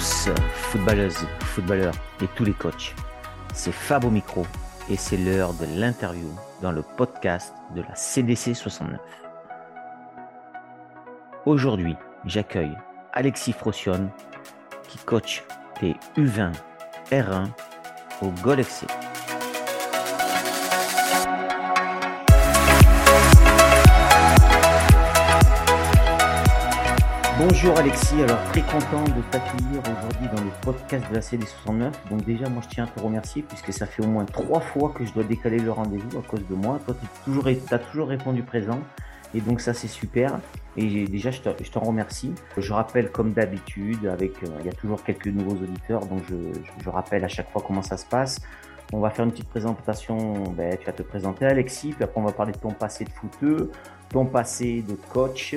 tous, footballeuses, footballeurs et tous les coachs. C'est Fab au micro et c'est l'heure de l'interview dans le podcast de la CDC 69. Aujourd'hui, j'accueille Alexis Frocione qui coach les U20 R1 au Gol FC. Bonjour Alexis, alors très content de t'accueillir aujourd'hui dans le podcast de la CD69. Donc déjà moi je tiens à te remercier puisque ça fait au moins trois fois que je dois décaler le rendez-vous à cause de moi. Toi tu as toujours, répondu présent et donc ça c'est super. Et déjà je t'en remercie. Je rappelle comme d'habitude avec, euh, il y a toujours quelques nouveaux auditeurs donc je, je, rappelle à chaque fois comment ça se passe. On va faire une petite présentation, ben, tu vas te présenter Alexis, puis après on va parler de ton passé de footeux, ton passé de coach,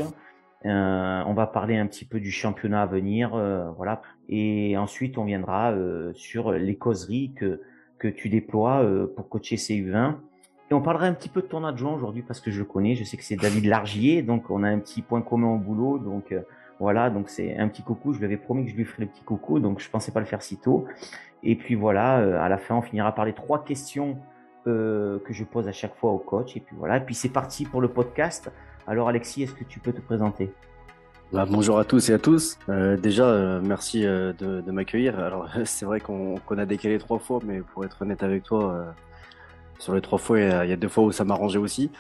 euh, on va parler un petit peu du championnat à venir, euh, voilà. Et ensuite, on viendra euh, sur les causeries que que tu déploies pour coacher CU20. Et on parlera un petit peu de ton adjoint aujourd'hui parce que je le connais. Je sais que c'est David Largier, donc on a un petit point commun au boulot. Donc voilà, donc c'est un petit coucou. Je lui avais promis que je lui ferais le petit coucou, donc je pensais pas le faire si tôt. Et puis voilà, à la fin, on finira par les trois questions que je pose à chaque fois au coach. Et puis voilà, et puis c'est parti pour le podcast. Alors Alexis, est-ce que tu peux te présenter? Bah, bonjour à tous et à tous. Euh, déjà, euh, merci euh, de, m'accueillir. Alors, c'est vrai qu'on a décalé trois fois, mais pour être honnête avec toi, sur les trois fois, il y, a deux fois où ça m'arrangeait aussi.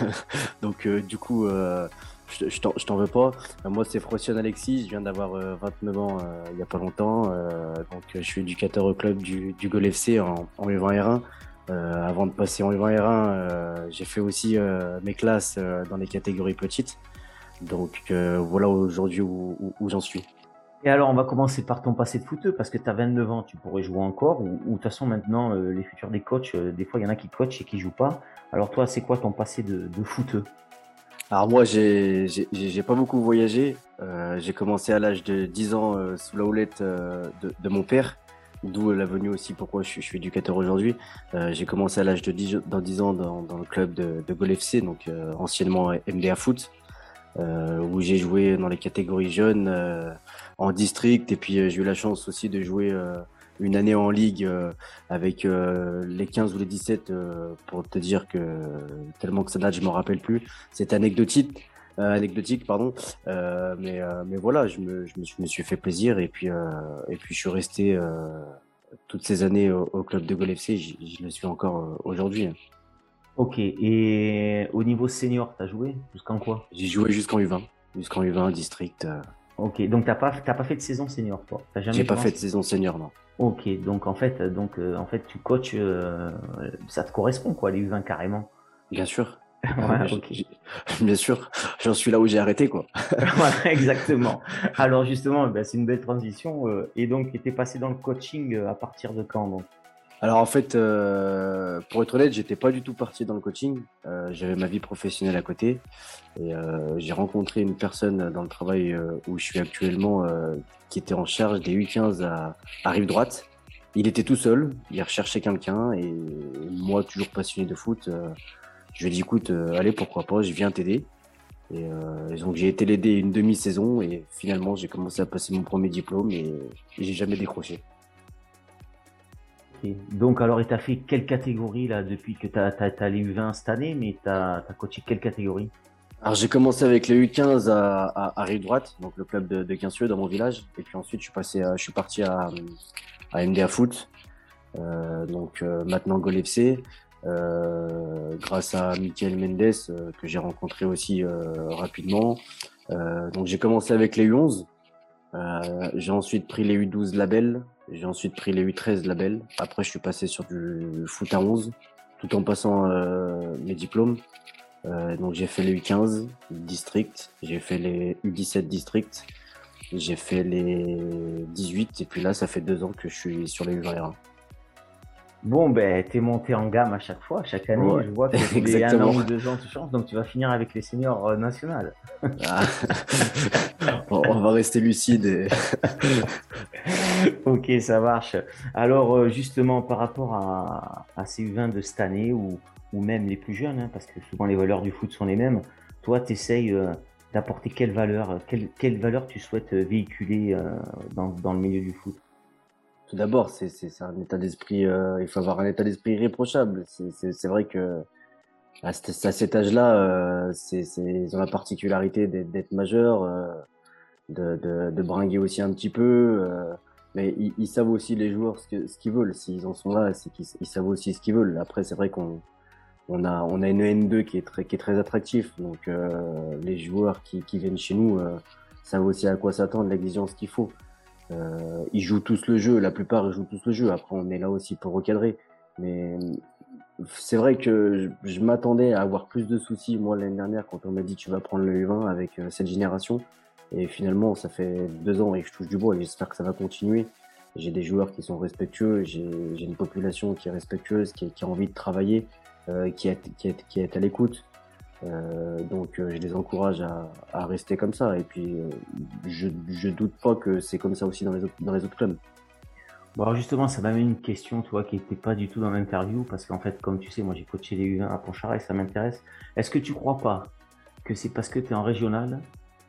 Donc, du coup, je, t'en veux pas. moi, c'est Frocion Alexis. Je viens d'avoir 29 ans il n'y a pas longtemps. donc, je suis éducateur au club du, du Gol FC en, en U20 R1. Avant de passer en U20 R1, j'ai fait aussi mes classes dans les catégories petites. Donc euh, voilà aujourd'hui où, j'en suis. Et alors, on va commencer par ton passé de footeux, parce que tu as 29 ans, tu pourrais jouer encore, ou de toute façon, maintenant, euh, les futurs des coachs, euh, des fois, il y en a qui coachent et qui jouent pas. Alors, toi, c'est quoi ton passé de, de footeux? Alors, moi, j'ai pas beaucoup voyagé. j'ai commencé à l'âge de 10 ans sous la houlette de, mon père, d'où la venue aussi pourquoi je suis, éducateur aujourd'hui. j'ai commencé à l'âge de 10, dans 10 ans dans, le club de, de Gol FC, donc anciennement MDA Foot. Euh, où j'ai joué dans les catégories jeunes euh, en district et puis euh, j'ai eu la chance aussi de jouer une année en ligue avec les 15 ou les 17 pour te dire que tellement que ça date je m'en rappelle plus c'est anecdotique anecdotique pardon mais mais voilà je me, je me, suis fait plaisir et puis et puis je suis resté toutes ces années au, club de Gol FC je, le suis encore aujourd'hui Ok, et au niveau senior, tu as joué jusqu'en quoi? J'ai joué jusqu'en U20, jusqu'en U20 district. Euh. Ok, donc t'as pas pas fait de saison senior toi? J'ai pas fait de saison senior non. Ok, donc en fait donc euh, en fait tu coaches, euh, ça te correspond quoi les U20 carrément? Bien sûr. Bien sûr, j'en suis là où j'ai arrêté quoi. exactement. Alors justement, ben, c'est une belle transition. et donc, tu étais passé dans le coaching à partir de quand donc? Alors en fait, euh, pour être honnête, j'étais pas du tout parti dans le coaching. Euh, J'avais ma vie professionnelle à côté et euh, j'ai rencontré une personne dans le travail euh, où je suis actuellement euh, qui était en charge des U15 à, à, Rive Droite. Il était tout seul, il recherchait quelqu'un et moi, toujours passionné de foot, euh, je lui ai dit écoute, allez pourquoi pas, je viens t'aider. Et, donc j'ai été l'aider une demi-saison et finalement j'ai commencé à passer mon premier diplôme et, et j'ai jamais décroché. Donc, alors, tu as fait quelle catégorie là depuis que tu as, as, les U20 cette année, mais tu as, coaché quelle catégorie? Alors, j'ai commencé avec les U15 à, à, Rive Droite, donc le club de, de dans mon village. Et puis ensuite, je suis, passé je suis parti à, à MDA Foot, euh, donc euh, maintenant Gol FC, euh, grâce à Michael Mendes, euh, que j'ai rencontré aussi euh, rapidement. donc, j'ai commencé avec les U11. j'ai ensuite pris les U12 labels j'ai ensuite pris les U13 labels. Après, je suis passé sur du foot à 11, tout en passant euh, mes diplômes. Euh, donc, j'ai fait les U15 district, j'ai fait les U17 district, j'ai fait les 18, et puis là, ça fait deux ans que je suis sur les U21. Bon, ben, t'es monté en gamme à chaque fois, chaque année. Je vois que les un an ou deux ans, tu changes, donc tu vas finir avec les seniors euh, nationales. Ah. on va rester lucide. ok, ça marche. Alors, euh, justement, par rapport à, ces U20 de cette année, ou, ou même les plus jeunes, hein, parce que souvent les valeurs du foot sont les mêmes, toi, tu essayes, euh, d'apporter quelle valeur, quelle, quelle, valeur tu souhaites véhiculer dans, dans, le milieu du foot? Tout d'abord, c'est un état d'esprit, il faut avoir un état d'esprit irréprochable. C'est vrai que à, cet âge-là, ils ont la particularité d'être majeurs, de, de, bringuer aussi un petit peu. mais ils, ils, savent aussi les joueurs ce qu'ils veulent. S'ils en sont là, qu'ils savent aussi ce qu'ils veulent. Après, c'est vrai qu'on on a, une N2 qui est très, qui. Donc, euh, les joueurs qui, qui, viennent chez nous euh, savent aussi à quoi s'attendre, l'exigence qu'il faut. Euh, ils jouent tous le jeu, la plupart jouent tous le jeu. Après, on est là aussi pour recadrer. Mais c'est vrai que je, m'attendais à avoir plus de soucis, moi, l'année dernière, quand on m'a dit tu vas prendre le U20 avec euh, cette génération. Et finalement, ça fait deux ans et je touche du bois et j'espère que ça va continuer. J'ai des joueurs qui sont respectueux, j'ai une population qui est respectueuse, qui, a envie de travailler euh, qui est à l'écoute. Euh, donc euh, je les encourage à, à, rester comme ça. Et puis je, je doute pas que c'est comme ça aussi dans les autres, dans les autres clubs. Bon alors justement, ça m'amène une question, tu vois, qui n'était pas du tout dans l'interview, parce qu'en fait, comme tu sais, moi j'ai coaché les U20 à Pontcharrat et ça m'intéresse. Est-ce que tu crois pas que c'est parce que tu es en régional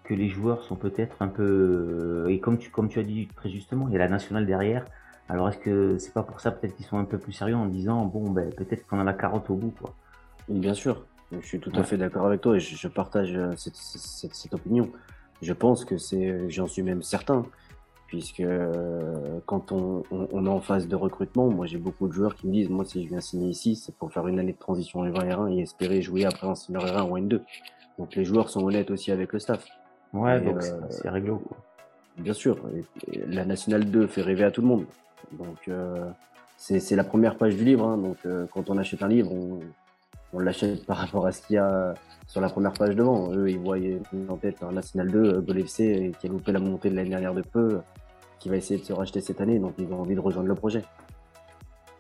que les joueurs sont peut-être un peu... Et comme tu, comme tu as dit très justement, il y a la nationale derrière, alors est-ce que c'est pas pour ça peut-être qu'ils sont un peu plus sérieux en disant bon ben peut-être qu'on a la carotte au bout quoi? Bien sûr, je suis tout à fait d'accord avec toi et je, partage euh, cette, opinion. Je pense que c'est, j'en suis même certain, puisque euh, quand on, est en phase de recrutement, moi j'ai beaucoup de joueurs qui me disent moi si je viens signer ici, c'est pour faire une année de transition en R1 et espérer jouer après en senior R1 ou N2. Donc les joueurs sont honnêtes aussi avec le staff. Ouais, donc c'est euh, réglo. Bien sûr, la nationale 2 fait rêver à tout le monde. Donc, euh, c'est la première page du livre. Hein. donc, euh, quand on achète un livre, on, on l'achète par rapport à ce qu'il y a sur la première page devant. Eux, ils voient en tête un National 2, Gol FC, qui a loupé la montée de l'année dernière de peu, qui va essayer de se racheter cette année. Donc, ils ont envie de rejoindre le projet.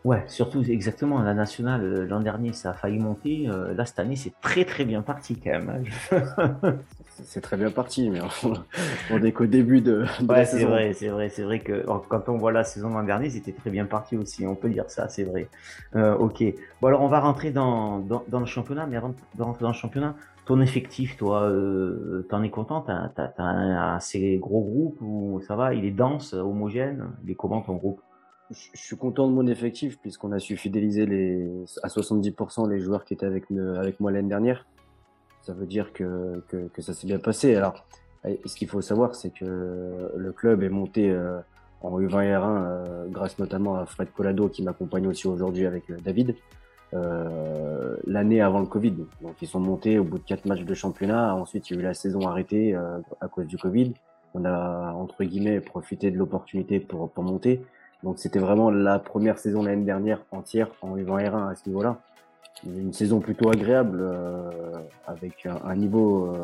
Ouais, surtout exactement la nationale euh, l'an dernier ça a failli monter. Euh, là cette année c'est très très bien parti quand même. C'est très bien parti, mais on, est qu'au début de. ouais, c'est vrai, c'est vrai, c'est vrai que quand on voit la saison l'an dernier c'était très bien parti aussi. On peut dire ça, c'est vrai. Euh, ok. Bon alors on va rentrer dans, dans, dans, le championnat, mais avant de rentrer dans le championnat, ton effectif, toi, euh, t'en es content? T'as as, un assez gros groupe ou ça va? Il est dense, homogène? Il est comment ton groupe? Je suis content de mon effectif puisqu'on a su fidéliser les, à 70% les joueurs qui étaient avec, avec moi l'année dernière. Ça veut dire que, que, que ça s'est bien passé. Alors, ce qu'il faut savoir, c'est que le club est monté euh, en U20 et R1 euh, grâce notamment à Fred Colado qui m'accompagne aussi aujourd'hui avec euh, David. Euh, l'année avant le Covid. Donc ils sont montés au bout de quatre matchs de championnat. Ensuite, il y a eu la saison arrêtée à cause du Covid. On a entre guillemets profité de l'opportunité pour, pour monter. Donc c'était vraiment la première saison l'année dernière entière en U20 R1 à ce niveau-là. Une saison plutôt agréable euh, avec un, niveau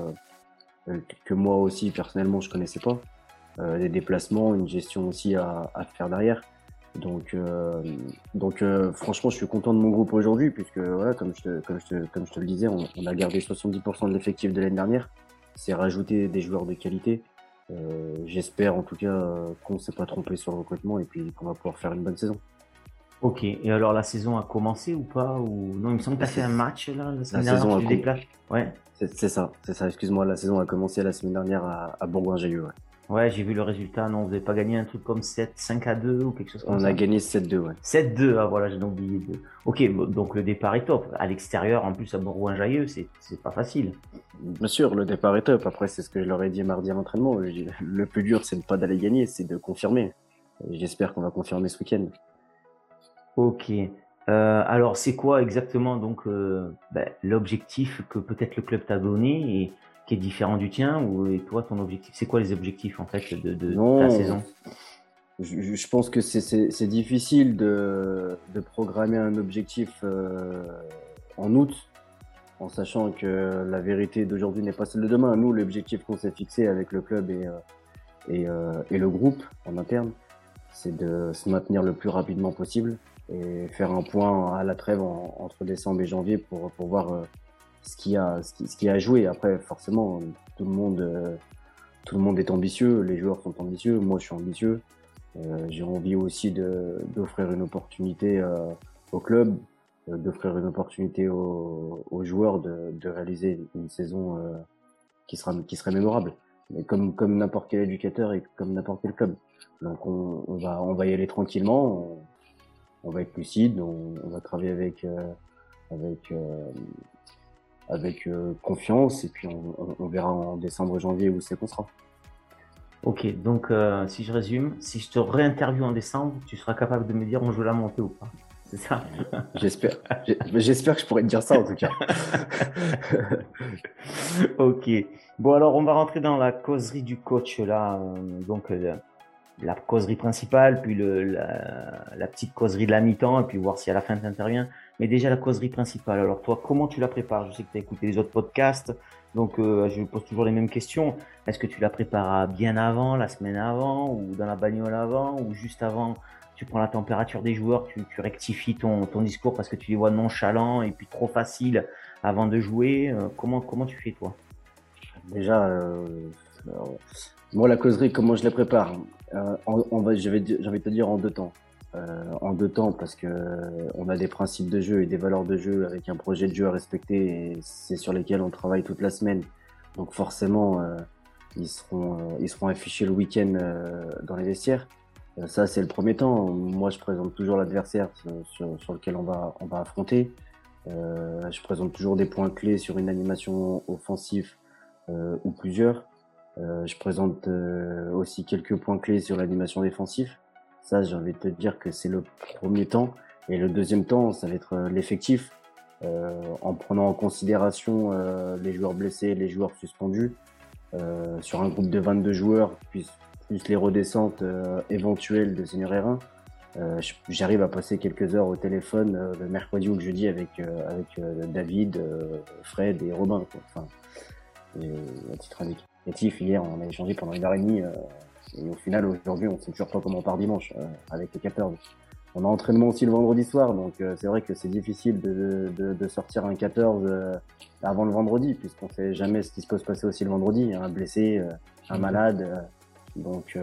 euh, que moi aussi personnellement je connaissais pas. Euh, des déplacements, une gestion aussi à, faire derrière. Donc, euh, donc franchement, je suis content de mon groupe aujourd'hui puisque comme je te, comme je te, comme je te le disais, on, a gardé 70% de l'effectif de l'année dernière. C'est rajouter des joueurs de qualité. J'espère en tout cas qu'on ne s'est pas trompé sur le recrutement et puis qu'on va pouvoir faire une bonne saison. Ok, et alors la saison a commencé ou pas ou Non, il me semble que tu as fait un match là, la semaine dernière, saison tu Ouais. C'est ça, c'est ça, excuse-moi, la saison a commencé la semaine dernière à, à Bourgoin-Jallieu. Ouais. Ouais, j'ai vu le résultat. Non, vous n'avez pas gagné un truc comme 7, 5 à 2 ou quelque chose comme ça On a gagné 7-2, ouais. 7-2, ah voilà, j'ai oublié 2. Ok, donc le départ est top. À l'extérieur, en plus à Bourgoin-Jailleux, c'est, c'est pas facile. Bien sûr, le départ est top. Après, c'est ce que je leur ai dit mardi à l'entraînement. Le plus dur, c'est de pas d'aller gagner, c'est de confirmer. j'espère qu'on va confirmer ce week-end. Ok. Euh, alors, c'est quoi exactement donc euh, ben, l'objectif que peut-être le club t'a donné et qui est différent du tien ou et toi ton objectif c'est quoi les objectifs en fait de, de, ta saison? Je, je, pense que c'est difficile de, de, programmer un objectif euh, en août en sachant que la vérité d'aujourd'hui n'est pas celle de demain. Nous, l'objectif qu'on s'est fixé avec le club et, et, et, le groupe en interne, c'est de se maintenir le plus rapidement possible et faire un point à la trêve entre décembre et janvier pour, pour voir ce qui a ce qui, a joué. Après, forcément, tout le monde euh, tout le monde est ambitieux, les joueurs sont ambitieux, moi je suis ambitieux. Euh, j'ai envie aussi d'offrir une opportunité euh, au club, d'offrir une opportunité aux, aux joueurs de, de, réaliser une saison qui sera qui serait mémorable. Mais comme comme n'importe quel éducateur et comme n'importe quel club. Donc on, on, va on va y aller tranquillement. Va être lucide. On, on va travailler avec avec avec confiance et puis on, on, verra en décembre janvier où c'est qu'on sera. Ok, donc euh, si je résume, si je te réinterviewe en décembre, tu seras capable de me dire on joue la montée ou pas. C'est ça J'espère. J'espère que je pourrais te dire ça en tout cas. ok. Bon alors on va rentrer dans la causerie du coach là. Euh, donc euh, la causerie principale, puis le, la, petite causerie de la mi-temps, et puis voir si à la fin tu. Mais déjà la causerie principale. Alors toi, comment tu la prépares? Je sais que tu as écouté les autres podcasts, donc euh, je pose toujours les mêmes questions. Est-ce que tu la prépares bien avant, la semaine avant, ou dans la bagnole avant, ou juste avant? Tu prends la température des joueurs, tu, rectifies ton, ton, discours parce que tu les vois nonchalants et puis trop facile avant de jouer. Euh, comment, comment tu fais toi? Déjà, euh, moi la causerie, comment je la prépare? Euh, on, va, je vais, je vais te dire en deux temps. Euh, en deux temps parce que on a des principes de jeu et des valeurs de jeu avec un projet de jeu à respecter et c'est sur lesquels on travaille toute la semaine. Donc forcément, euh, ils seront euh, ils seront affichés le week-end dans les vestiaires. ça c'est le premier temps. Moi je présente toujours l'adversaire sur, sur, lequel on va on va affronter. je présente toujours des points clés sur une animation offensive ou plusieurs. Euh, je présente euh, aussi quelques points clés sur l'animation défensive. Ça, j'ai envie de te dire que c'est le premier temps. Et le deuxième temps, ça va être euh, l'effectif, en prenant en considération les joueurs blessés, les joueurs suspendus. sur un groupe de 22 joueurs, plus, les redescentes éventuelles de Seigneur Hérin, j'arrive à passer quelques heures au téléphone le mercredi ou le jeudi avec, avec David, Fred et Robin. Quoi. Enfin, à titre indiqué hier, on a échangé pendant une heure et demie. Euh, et au final, aujourd'hui, on sait toujours pas comment on part dimanche euh, avec les 14. On a entraînement aussi le vendredi soir, donc euh, c'est vrai que c'est difficile de, de, de, sortir un 14 avant le vendredi, puisqu'on sait jamais ce qui se peut se passer aussi le vendredi. Un blessé, un mhm. malade, donc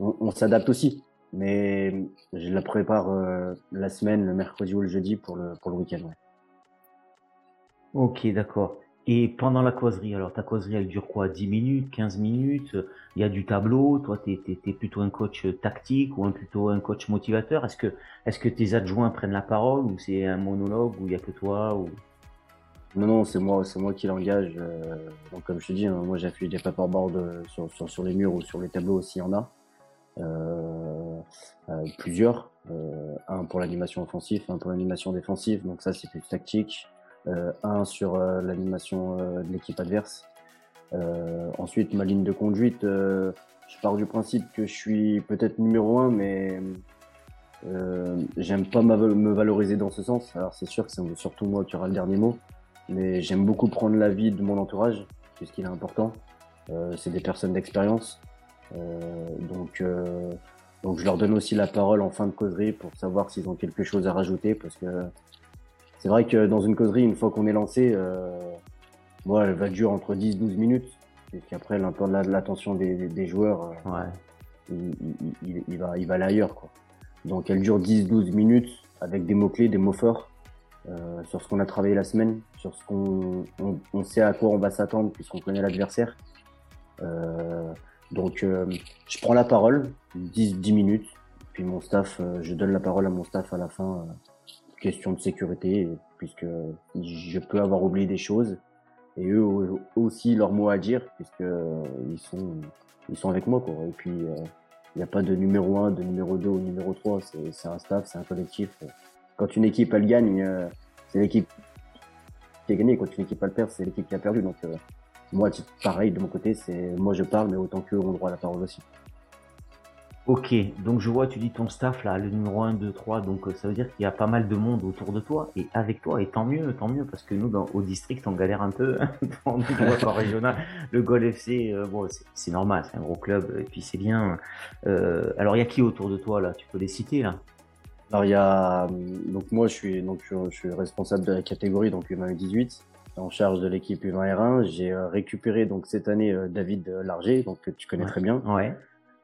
on, on s'adapte aussi. Mais je la prépare la semaine, le mercredi ou le jeudi pour le, pour le week-end. Ouais. Ok, d'accord. Et pendant la causerie, alors ta causerie elle dure quoi? 10 minutes, 15 minutes? Il y a du tableau, toi tu es, plutôt un coach tactique ou un, plutôt un coach motivateur? Est-ce que, est que tes adjoints prennent la parole ou c'est un monologue ou il n'y a que toi. Non, non, c'est moi, moi qui l'engage. Euh, comme je te dis, hein, moi j'affiche des paperboards euh, sur, sur, les murs ou sur les tableaux s'il y en a. Euh, euh plusieurs. un pour l'animation offensive, un pour l'animation défensive. Donc ça c'est plus tactique. Euh, un sur euh, l'animation euh, de l'équipe adverse. ensuite, ma ligne de conduite, je pars du principe que je suis peut-être numéro un, mais j'aime pas me valoriser dans ce sens. Alors c'est sûr que c'est surtout moi qui aura le dernier mot, mais j'aime beaucoup prendre l'avis de mon entourage, puisqu'il est important. c'est des personnes d'expérience. donc, donc je leur donne aussi la parole en fin de causerie pour savoir s'ils ont quelque chose à rajouter, parce que c'est vrai que dans une causerie, une fois qu'on est lancé, euh, moi, elle va durer entre 10-12 minutes. Et puis après, l'attention des, des, joueurs, euh, ouais. il, il, va, il va aller ailleurs. Quoi. Donc elle dure 10-12 minutes avec des mots-clés, des mots forts euh, sur ce qu'on a travaillé la semaine, sur ce qu'on on, on sait à quoi on va s'attendre puisqu'on connaît l'adversaire. Euh, donc euh, je prends la parole, 10, 10 minutes, puis mon staff, euh, je donne la parole à mon staff à la fin question de sécurité, puisque je peux avoir oublié des choses. Et eux aussi leur mot à dire, puisque ils sont, ils sont avec moi. Quoi. Et puis, il euh, n'y a pas de numéro 1, de numéro 2 ou numéro 3. C'est un staff, c'est un collectif. Quand une équipe, elle gagne, euh, c'est l'équipe qui a gagné. Quand une équipe, elle perd, c'est l'équipe qui a perdu. Donc, euh, moi, pareil, de mon côté, c'est moi je parle, mais autant qu'eux ont droit à la parole aussi. Ok, donc je vois, tu dis ton staff là, le numéro 1, 2, 3, donc euh, ça veut dire qu'il y a pas mal de monde autour de toi et avec toi, et tant mieux, tant mieux, parce que nous, dans, au district, on galère un peu, dans le régional, le Gol FC, euh, bon, c'est normal, c'est un gros club, et puis c'est bien. Euh, alors, il y a qui autour de toi là? Tu peux les citer là? Alors, il y a, donc moi, je suis, donc, je, suis responsable de la catégorie, donc U20 18 en charge de l'équipe U20 R1. J'ai récupéré donc cette année David Larger, donc que tu connais très bien. Ouais.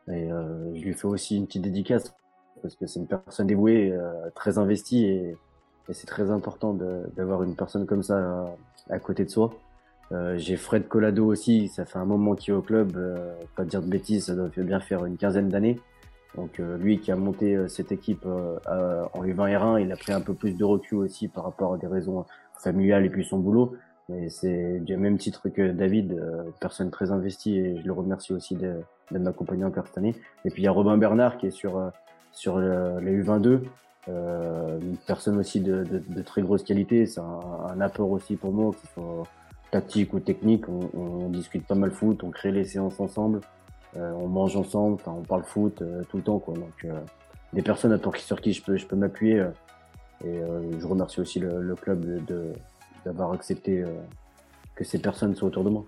Et euh, je lui fais aussi une petite dédicace parce que c'est une personne dévouée, euh, très investie et, et c'est très important d'avoir une personne comme ça à, côté de soi. j'ai Fred Colado aussi, ça fait un moment qu'il est au club, pas dire de bêtises, ça doit bien faire une quinzaine d'années. Donc lui qui a monté cette équipe en U20 R1, il a pris un peu plus de recul aussi par rapport à des raisons familiales et puis son boulot. Mais c'est du même titre que David, personne très investie et je le remercie aussi de, de m'accompagner encore cette année. Et puis il y a Robin Bernard qui est sur sur les U22. Euh, une personne aussi de, de, de très grosse qualité, c'est un, un, apport aussi pour moi, ce soit tactique ou technique. On, on, discute pas mal foot, on crée les séances ensemble, euh, on mange ensemble, on parle foot euh, tout le temps. Quoi. Donc, euh, des personnes sur qui je peux, je peux m'appuyer. Euh, et je remercie aussi le, le club d'avoir accepté que ces personnes soient autour de moi.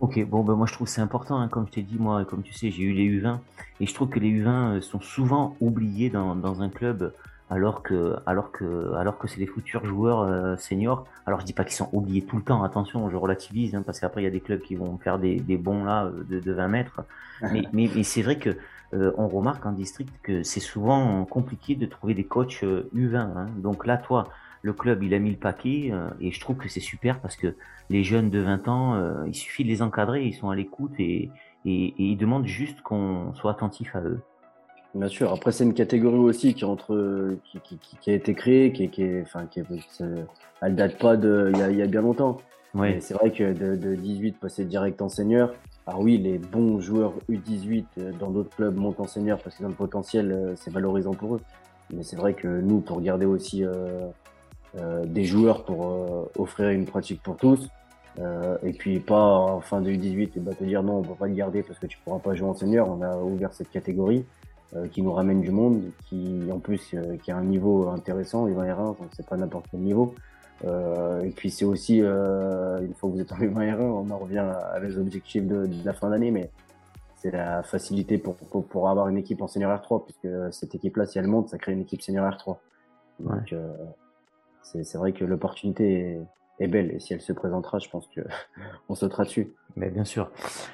Ok, bon, ben moi je trouve c'est important, hein, comme je t'ai dit, moi, comme tu sais, j'ai eu les U20, et je trouve que les U20 euh, sont souvent oubliés dans, dans un club, alors que, alors que, alors que c'est des futurs joueurs euh, seniors. Alors je dis pas qu'ils sont oubliés tout le temps, attention, je relativise, hein, parce qu'après il y a des clubs qui vont faire des, des bons là euh, de, de 20 mètres, mais, mais, mais c'est vrai que on remarque en district que c'est souvent compliqué de trouver des coachs U20. Hein. Donc là, toi, le club il a mis le paquet euh, et je trouve que c'est super parce que les jeunes de 20 ans, euh, il suffit de les encadrer, ils sont à l'écoute et, et, ils demandent juste qu'on soit attentif à eux. Bien sûr. Après, c'est une catégorie aussi qui entre, qui, qui, qui a été créée, qui, qui est, enfin, qui est, elle date pas de, il y a, y a bien longtemps. Ouais. C'est vrai que de, de, 18 passer direct en senior. Alors oui, les bons joueurs U18 euh, dans d'autres clubs montent en senior parce qu'ils ont le potentiel, c'est valorisant pour eux. Mais c'est vrai que nous, pour garder aussi euh, des joueurs pour euh, offrir une pratique pour tous. Euh, et puis pas en fin de U18 et bah, te dire non on peut pas le garder parce que tu pourras pas jouer en senior. On a ouvert cette catégorie qui nous ramène du monde, qui en plus qui a un niveau intéressant, il va R1, donc c'est pas n'importe quel niveau. Euh, et puis c'est aussi, euh, une fois que vous êtes en U20 R1, on en revient à les objectifs de, de la fin d'année, mais c'est la facilité pour, pour, pour, avoir une équipe en senior R3, puisque cette équipe-là, si elle monte, ça crée une équipe senior R3. Donc, euh, c'est vrai que l'opportunité est, belle et si elle se présentera, je pense que on sautera dessus. Mais bien sûr.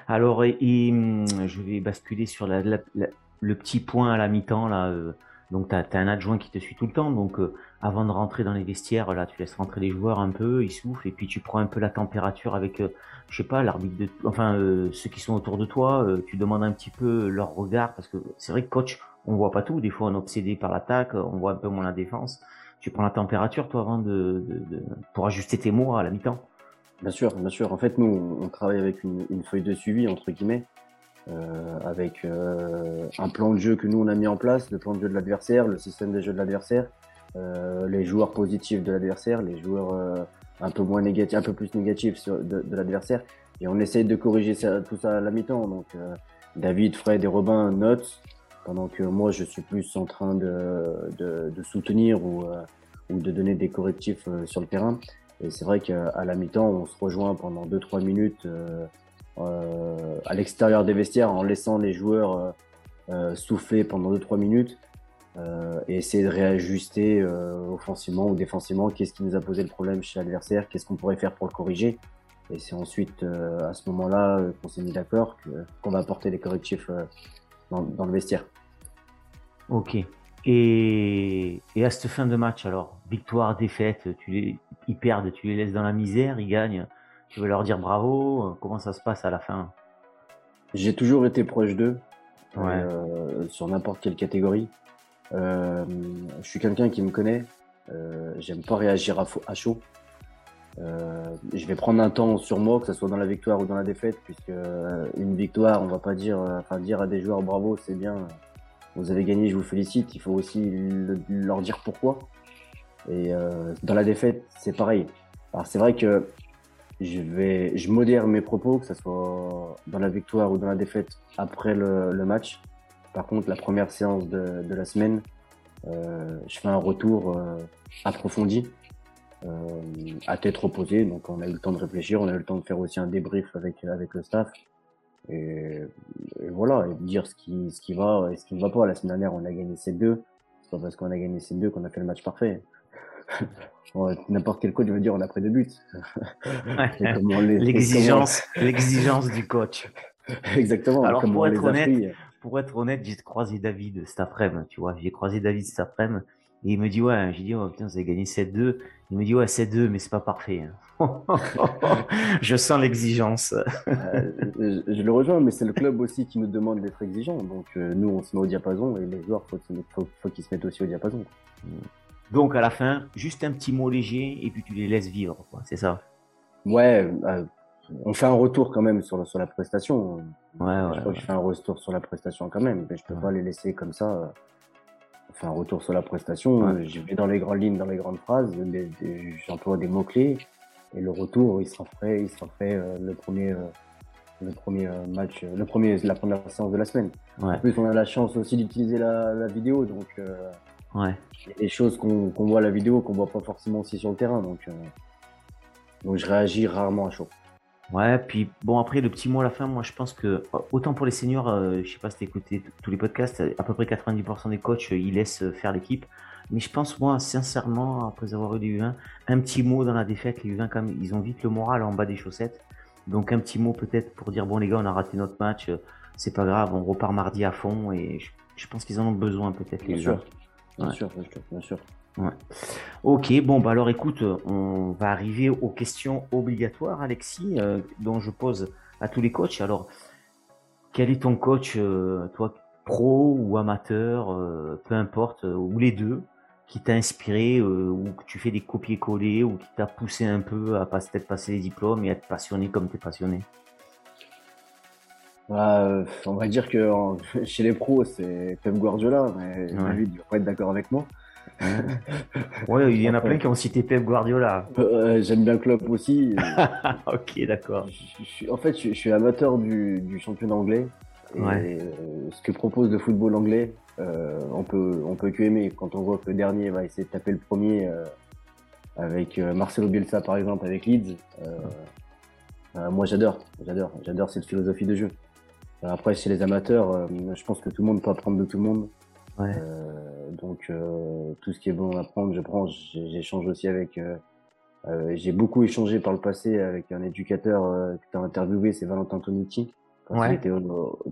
Alors, hum, je vais basculer sur le petit point à la mi-temps. Euh, donc, tu as, un adjoint qui te suit tout le temps. Donc, euh, avant de rentrer dans les vestiaires, là, tu laisses rentrer les joueurs un peu, ils soufflent, et puis tu prends un peu la température avec, euh, je sais pas, l'arbitre enfin, ceux qui sont autour de toi. tu demandes un petit peu leur regard, parce que c'est vrai que coach, on voit pas tout. Des fois, on est obsédé par l'attaque, on voit un peu moins la défense tu prends la température, toi, avant de, pour ajuster tes mots à la mi-temps Bien sûr, bien sûr. En fait, nous, on travaille avec une, feuille de suivi, entre guillemets, euh, avec euh, un plan de jeu que nous, on a mis en place, le plan de jeu de l'adversaire, le système de jeu de l'adversaire, euh, les joueurs positifs de l'adversaire, les joueurs un peu moins négatifs, un peu plus négatifs de, l'adversaire. Et on essaye de corriger tout ça à la mi-temps. Donc, David, Fred et Robin notent pendant que moi je suis plus en train de, de, de soutenir ou, euh, ou, de donner des correctifs euh, sur le terrain. Et c'est vrai qu'à la mi-temps, on se rejoint pendant 2-3 minutes euh, euh, à l'extérieur des vestiaires en laissant les joueurs euh, souffler pendant 2-3 minutes et essayer de réajuster offensivement ou défensivement qu'est-ce qui nous a posé le problème chez l'adversaire, qu'est-ce qu'on pourrait faire pour le corriger. Et c'est ensuite à ce moment-là qu'on s'est mis d'accord qu'on va apporter les correctifs dans, le vestiaire. Ok. Et, et, à cette fin de match, alors, victoire, défaite, tu les, ils perdent, tu les laisses dans la misère, ils gagnent, tu veux leur dire bravo, comment ça se passe à la fin? J'ai toujours été proche d'eux, euh, sur n'importe quelle catégorie. Euh, je suis quelqu'un qui me connaît, euh, j'aime pas réagir à, à chaud. Euh, je vais prendre un temps sur moi, que ce soit dans la victoire ou dans la défaite, puisque euh, une victoire, on va pas dire, euh, enfin dire à des joueurs bravo, c'est bien, vous avez gagné, je vous félicite. Il faut aussi leur dire pourquoi. Et dans la défaite, c'est pareil. Alors c'est vrai que je vais, je modère mes propos, que ce soit dans la victoire ou dans la défaite après le, le match. Par contre, la première séance de, de la semaine, je fais un retour approfondi euh, à tête reposée. Donc on a eu le temps de réfléchir, on a eu le temps de faire aussi un débrief avec avec le staff. Et, voilà, et dire ce qui ce qui va et ce qui ne va pas. La semaine dernière, on a gagné ces deux. C'est pas parce qu'on a gagné ces deux qu'on a fait le match parfait. N'importe quel coach veut dire on a pris deux buts. L'exigence, l'exigence du coach. Exactement. Alors pour être honnête, pour être honnête, j'ai croisé David cet après-midi, tu vois, j'ai croisé David cet après-midi Et il me dit, ouais, j'ai dit, oh putain, vous avez gagné 7-2. Il me dit, ouais, 7-2, mais c'est pas parfait. Hein. je sens l'exigence. Euh, je, le rejoins, mais c'est le club aussi qui nous demande d'être exigeant. Donc, euh, nous, on se met au diapason et les joueurs, faut, faut, faut qu'ils se mettent aussi au diapason. Donc, à la fin, juste un petit mot léger et puis tu les laisses vivre, C'est ça? Ouais, euh, on fait un retour quand même sur, sur la prestation. Ouais, ouais. Je crois que je fais un retour sur la prestation quand même, mais je peux pas les laisser comme ça fait un retour sur la prestation. Je vais dans les grandes lignes, dans les grandes phrases, j'emploie des mots-clés. Et le retour, il sera fait, il sera fait euh, le premier, euh, le premier euh, match, le premier, la première séance de la semaine. En plus, on a la chance aussi d'utiliser la, vidéo, donc ouais. il y a des choses qu'on voit à la vidéo qu'on voit pas forcément aussi sur le terrain, donc donc je réagis rarement à chaud. Ouais, puis bon, après, le petit mot à la fin, moi je pense que autant pour les seniors, euh, je sais pas si t'as écouté tous les podcasts, à peu près 90% des coachs, euh, ils laissent faire l'équipe. Mais je pense, moi, sincèrement, après avoir eu du U20, un petit mot dans la défaite, les U20, quand même, ils ont vite le moral en bas des chaussettes. Donc un petit mot peut-être pour dire, bon les gars, on a raté notre match, euh, c'est pas grave, on repart mardi à fond. Et je, pense qu'ils en ont besoin peut-être, les Bien Bien sûr, bien sûr, bien sûr. Ouais. Ok, bon, bah alors écoute, on va arriver aux questions obligatoires, Alexis, euh, dont je pose à tous les coachs. Alors, quel est ton coach, euh, toi, pro ou amateur, euh, peu importe, ou les deux, qui t'a inspiré, ou que tu fais des copier-coller, ou qui t'a poussé un peu à peut-être passer les diplômes et être passionné comme tu es passionné? Bah, On va dire que chez les pros, c'est Pep Guardiola, mais ouais. lui, il va pas être d'accord avec moi. ouais, il y en a plein qui ont cité Pep Guardiola. Euh, j'aime bien Klopp aussi. ok, d'accord. En fait, je, suis amateur du, du championnat anglais. Et euh, ce que propose le football anglais, euh, on peut on peut que aimer. Quand on voit que le dernier va essayer de taper le premier avec Marcelo Bielsa par exemple avec Leeds, moi j'adore, j'adore, j'adore cette philosophie de jeu. Après, chez les amateurs, je pense que tout le monde peut apprendre de tout le monde. Euh, donc euh, tout ce qui est bon à prendre, je prends. J'échange aussi avec. Euh, j'ai beaucoup échangé par le passé avec un éducateur que tu as interviewé, c'est Valentin Tonucci, quand, il était,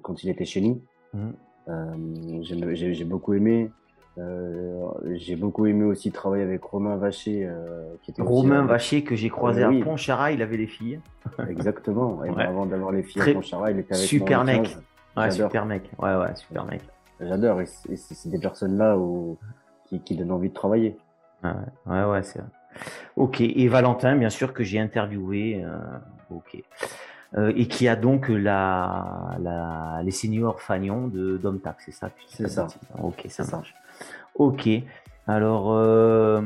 quand il était chez nous. Mmh. j'ai beaucoup aimé. Euh, j'ai beaucoup aimé aussi travailler avec Romain Vacher. Euh, qui était Romain Vacher que j'ai croisé à Pontcharra, il avait les filles. Exactement. Et avant d'avoir les filles à Pontcharra, il était avec Super mec. Ouais, super mec. Ouais, ouais, super mec. J'adore. Et c'est des personnes-là qui, qui, donnent envie de travailler. Ouais, ouais, c'est Ok. Et Valentin, bien sûr, que j'ai interviewé. Euh, ok. Euh, et qui a donc la, la, les seniors Fagnon de Domtac, c'est ça C'est ça. Ok, ça marche. Ok. Alors, euh,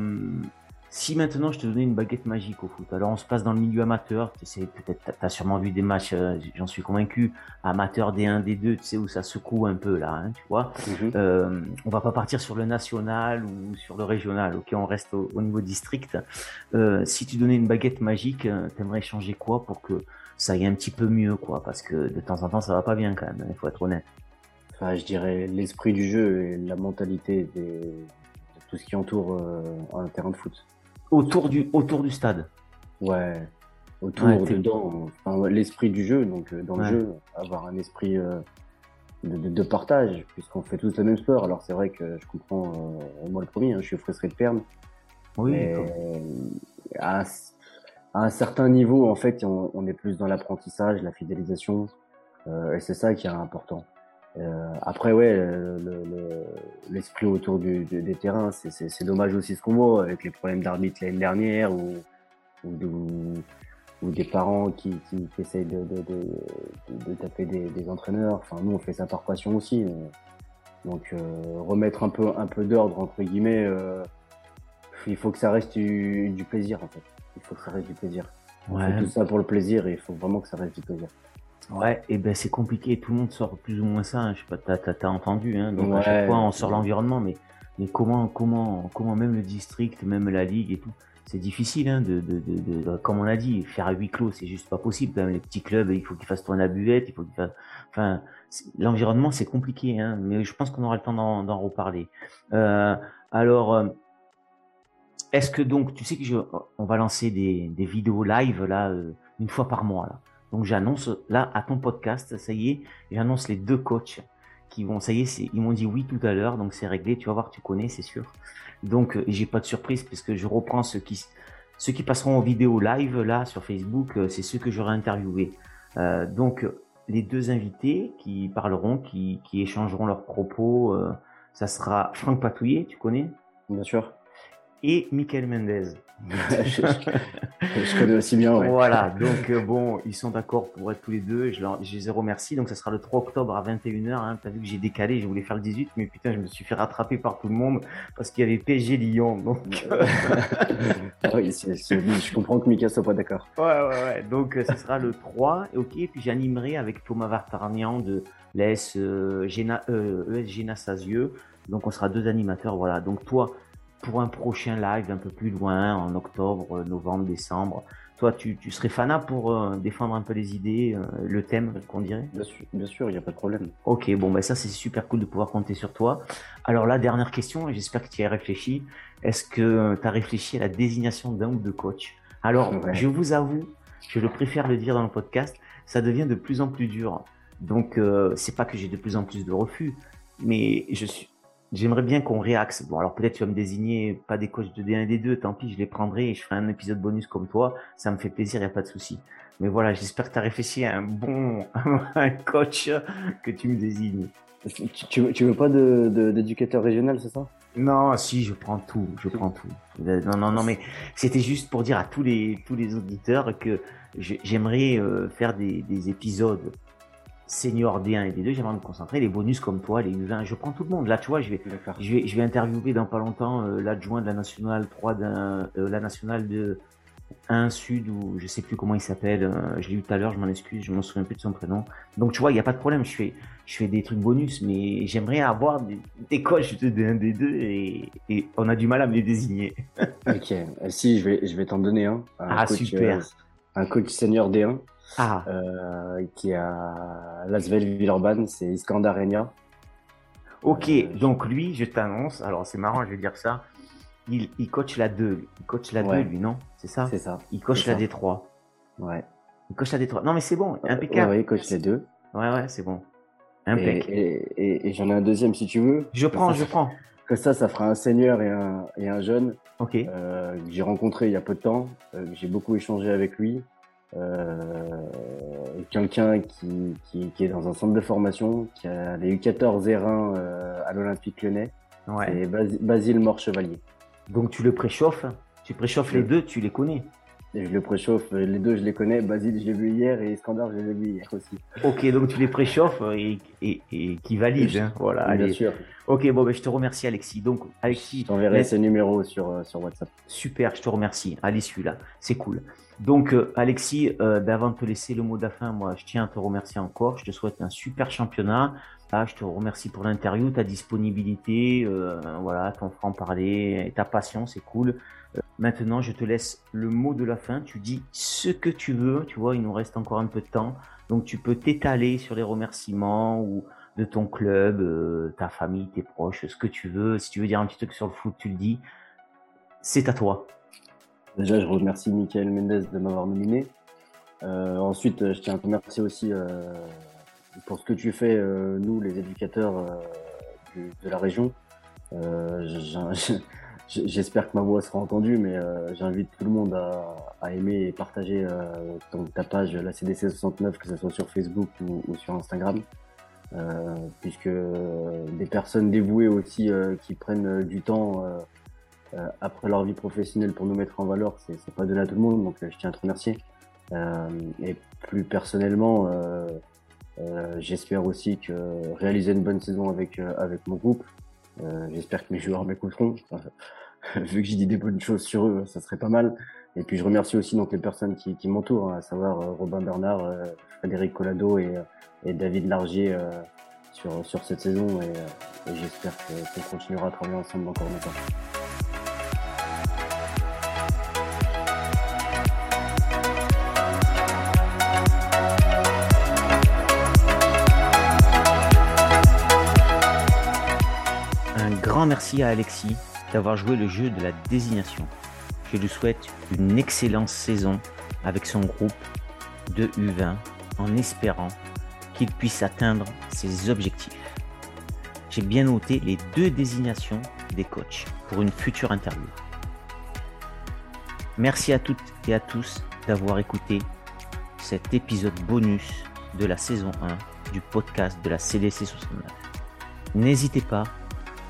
si maintenant je te donnais une baguette magique au foot, alors on se passe dans le milieu amateur, tu sais, peut-être tu as sûrement vu des matchs, euh, j'en suis convaincu, amateur D1, D2, tu sais, où ça secoue un peu là, hein, tu vois. Mhm. euh, on va pas partir sur le national ou sur le régional, ok, on reste au, niveau district. Euh, si tu donnais une baguette magique, t'aimerais changer quoi pour que ça aille un petit peu mieux, quoi, parce que de temps en temps ça va pas bien quand même, il faut être honnête. Enfin, je dirais l'esprit du jeu et la mentalité de tout ce qui entoure un terrain de foot autour du, autour du stade. Ouais, autour, dedans, l'esprit du jeu, donc euh, dans le jeu, avoir un esprit euh, de, de, partage, puisqu'on fait tous le même sport. Alors c'est vrai que je comprends, euh, moi le premier, hein, je suis frustré de perdre. Oui. Mais à, un certain niveau, en fait, on, on est plus dans l'apprentissage, la fidélisation, et c'est ça qui est important. Euh, après, ouais, l'esprit le, autour du, des terrains, c'est dommage aussi ce qu'on voit avec les problèmes d'arbitre l'année dernière ou, ou, ou, des parents qui, qui, qui essayent de, de, de, de taper des, des, entraîneurs. Enfin, nous, on fait ça par passion aussi. Donc, euh, remettre un peu, un peu d'ordre, entre guillemets, euh, il faut que ça reste du, du, plaisir, en fait. Il faut que ça reste du plaisir. On fait tout ça pour le plaisir et il faut vraiment que ça reste du plaisir. Ouais, et ben c'est compliqué, tout le monde sort plus ou moins ça, hein. je sais pas, t'as as, entendu, hein, donc à chaque fois on sort l'environnement, mais, mais comment, comment, comment même le district, même la ligue et tout, c'est difficile, hein, de, de, de, de, comme on a dit, faire à huis clos, c'est juste pas possible, quand même, les petits clubs, il faut qu'ils fassent tourner la buvette, il faut qu'ils fassent, enfin, l'environnement c'est compliqué, hein, mais je pense qu'on aura le temps d'en reparler. Euh, alors, euh, est-ce que donc, tu sais que je, on va lancer des, des vidéos live là, euh, une fois par mois là. Donc j'annonce là à ton podcast, ça y est, j'annonce les deux coachs qui vont, ça y est, ils m'ont dit oui tout à l'heure, donc c'est réglé. Tu vas voir, tu connais, c'est sûr. Donc, j'ai pas de surprise parce que je reprends ceux qui, ceux qui passeront en vidéo live là sur Facebook, c'est ceux que j'aurai interviewés. donc, les deux invités qui parleront, qui, qui échangeront leurs propos, ça sera Franck Patouillet, tu connais? Bien sûr et Michael Mendez. je, connais aussi bien. Ouais. Voilà, donc euh, bon, ils sont d'accord pour être tous les deux. Je, leur, je les ai remerciés. Donc ça sera le 3 octobre à 21h. Hein. T'as vu que j'ai décalé, je voulais faire le 18, mais putain, je me suis fait rattraper par tout le monde parce qu'il y avait PSG Lyon. Donc... Ah je comprends que Mika soit pas d'accord. Ouais, ouais, ouais. Donc ce sera le 3. Et ok, et puis j'animerai avec Thomas Vartarnian de l'ES euh, Géna, euh, e Sazieux. Donc on sera deux animateurs. Voilà. Donc toi, pour un prochain live un peu plus loin, en octobre, novembre, décembre. Toi, tu, tu serais fanat pour euh, défendre un peu les idées, euh, le thème qu'on dirait? Bien sûr, il n'y a pas de problème. Ok, bon, ben ça c'est super cool de pouvoir compter sur toi. Alors la dernière question, j'espère que tu y as réfléchi. Est-ce que tu as réfléchi à la désignation d'un ou deux coachs? Alors, je vous avoue, je le préfère le dire dans le podcast, ça devient de plus en plus dur. Donc, euh, c'est pas que j'ai de plus en plus de refus, mais je suis, J'aimerais bien qu'on réaxe. Bon, alors peut-être tu vas me désigner pas des coachs de D1 et D2, tant pis, je les prendrai et je ferai un épisode bonus comme toi. Ça me fait plaisir, il n'y a pas de souci. Mais voilà, j'espère que tu as réfléchi à un bon un coach que tu me désignes. Tu, tu veux pas d'éducateur de, régional, c'est ça? Non, si, je prends tout, je prends tout. Non, non, non, mais c'était juste pour dire à tous les, tous les auditeurs que j'aimerais euh, faire des, des épisodes senior D1 et D2, j'aimerais me concentrer. Les bonus comme toi, les U20, je prends tout le monde. Là, tu vois, je vais, je vais, je vais interviewer dans pas longtemps euh, l'adjoint de la nationale 3, d'un, euh, la nationale de 1 Sud, ou je sais plus comment il s'appelle. Euh, je l'ai eu tout à l'heure, je m'en excuse, je me souviens plus de son prénom. Donc, tu vois, il n'y a pas de problème. Je fais, je fais des trucs bonus, mais j'aimerais avoir des, des coachs de D1, D2 et, et, on a du mal à me les désigner. ok. Si, je vais, je vais t'en donner un. un ah, super. un coach senior D1. Ah. Euh, qui est à Lasvel Villeurbanne, c'est Iskandar Renia. Ok, euh, donc lui, je t'annonce, alors c'est marrant, je vais dire ça, il, il coach la 2, il coach la 2 lui, non? C'est ça? C'est ça. Il coach la D3. Ouais. Il coach la D3. Non mais c'est bon, impeccable. Ouais, il coach les deux. Ouais, ouais, c'est bon. Impeccable. Et, et, j'en ai un deuxième si tu veux. Je prends, je prends. Que ça, ça fera un seigneur et un, et un jeune. Ok. Euh, que j'ai rencontré il y a peu de temps. Euh, j'ai beaucoup échangé avec lui. Euh, quelqu'un qui, qui, qui, est dans un centre de formation, qui avait eu 14 R1 euh, à l'Olympique Lyonnais. Ouais. C'est Basile Mort-Chevalier. Donc tu le préchauffes, tu préchauffes les deux, tu les connais. Je le préchauffe, les deux je les connais, Basile je l'ai vu hier et Iskandar je l'ai vu hier aussi. Ok, donc tu les préchauffes et, et, et qui valide, hein. voilà. Bien allez. sûr. Ok, bon, ben, je te remercie Alexis. Donc Alexis, je t'enverrai ce numéro sur, euh, sur WhatsApp. Super, je te remercie. Allez celui-là, c'est cool. Donc, euh, Alexis, euh, ben, avant de te laisser le mot de moi, je tiens à te remercier encore. Je te souhaite un super championnat. Ah, je te remercie pour l'interview, ta disponibilité, euh, voilà, ton franc-parler, ta passion, c'est cool. Euh, maintenant, je te laisse le mot de la fin. Tu dis ce que tu veux. Tu vois, il nous reste encore un peu de temps. Donc, tu peux t'étaler sur les remerciements ou de ton club, euh, ta famille, tes proches, ce que tu veux. Si tu veux dire un petit truc sur le foot, tu le dis. C'est à toi. Déjà, je remercie Michael Mendes de m'avoir nominé. Ensuite, je tiens à remercier aussi pour ce que tu fais, euh, nous, les éducateurs du, de la région. J'espère que ma voix sera entendue, mais j'invite tout le monde à, à aimer et partager ton, ta page, la CDC 69, que ce soit sur Facebook ou, ou sur Instagram. puisque des personnes dévouées aussi qui prennent du temps euh, après leur vie professionnelle pour nous mettre en valeur, c'est pas donné à tout le monde, donc euh, je tiens à te remercier. Euh, et plus personnellement, j'espère aussi que réaliser une bonne saison avec avec mon groupe. j'espère que mes joueurs m'écouteront. vu que j'ai dit des bonnes choses sur eux, ça serait pas mal. Et puis je remercie aussi donc les personnes qui, qui m'entourent, hein, à savoir Robin Bernard, Frédéric Collado et, et David Largier sur, sur cette saison. Et, et j'espère qu'on continuera à travailler ensemble encore longtemps. Merci à Alexis d'avoir joué le jeu de la désignation. Je lui souhaite une excellente saison avec son groupe de U20 en espérant qu'il puisse atteindre ses objectifs. j'ai bien noté les deux désignations des coachs pour une future interview. Merci à toutes et à tous d'avoir écouté cet épisode bonus de la saison 1 du podcast de la CDC 69. N'hésitez pas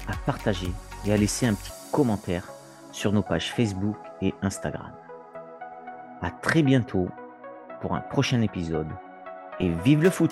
à partager et à laisser un petit commentaire sur nos pages Facebook et Instagram. À très bientôt pour un prochain épisode et vive le foot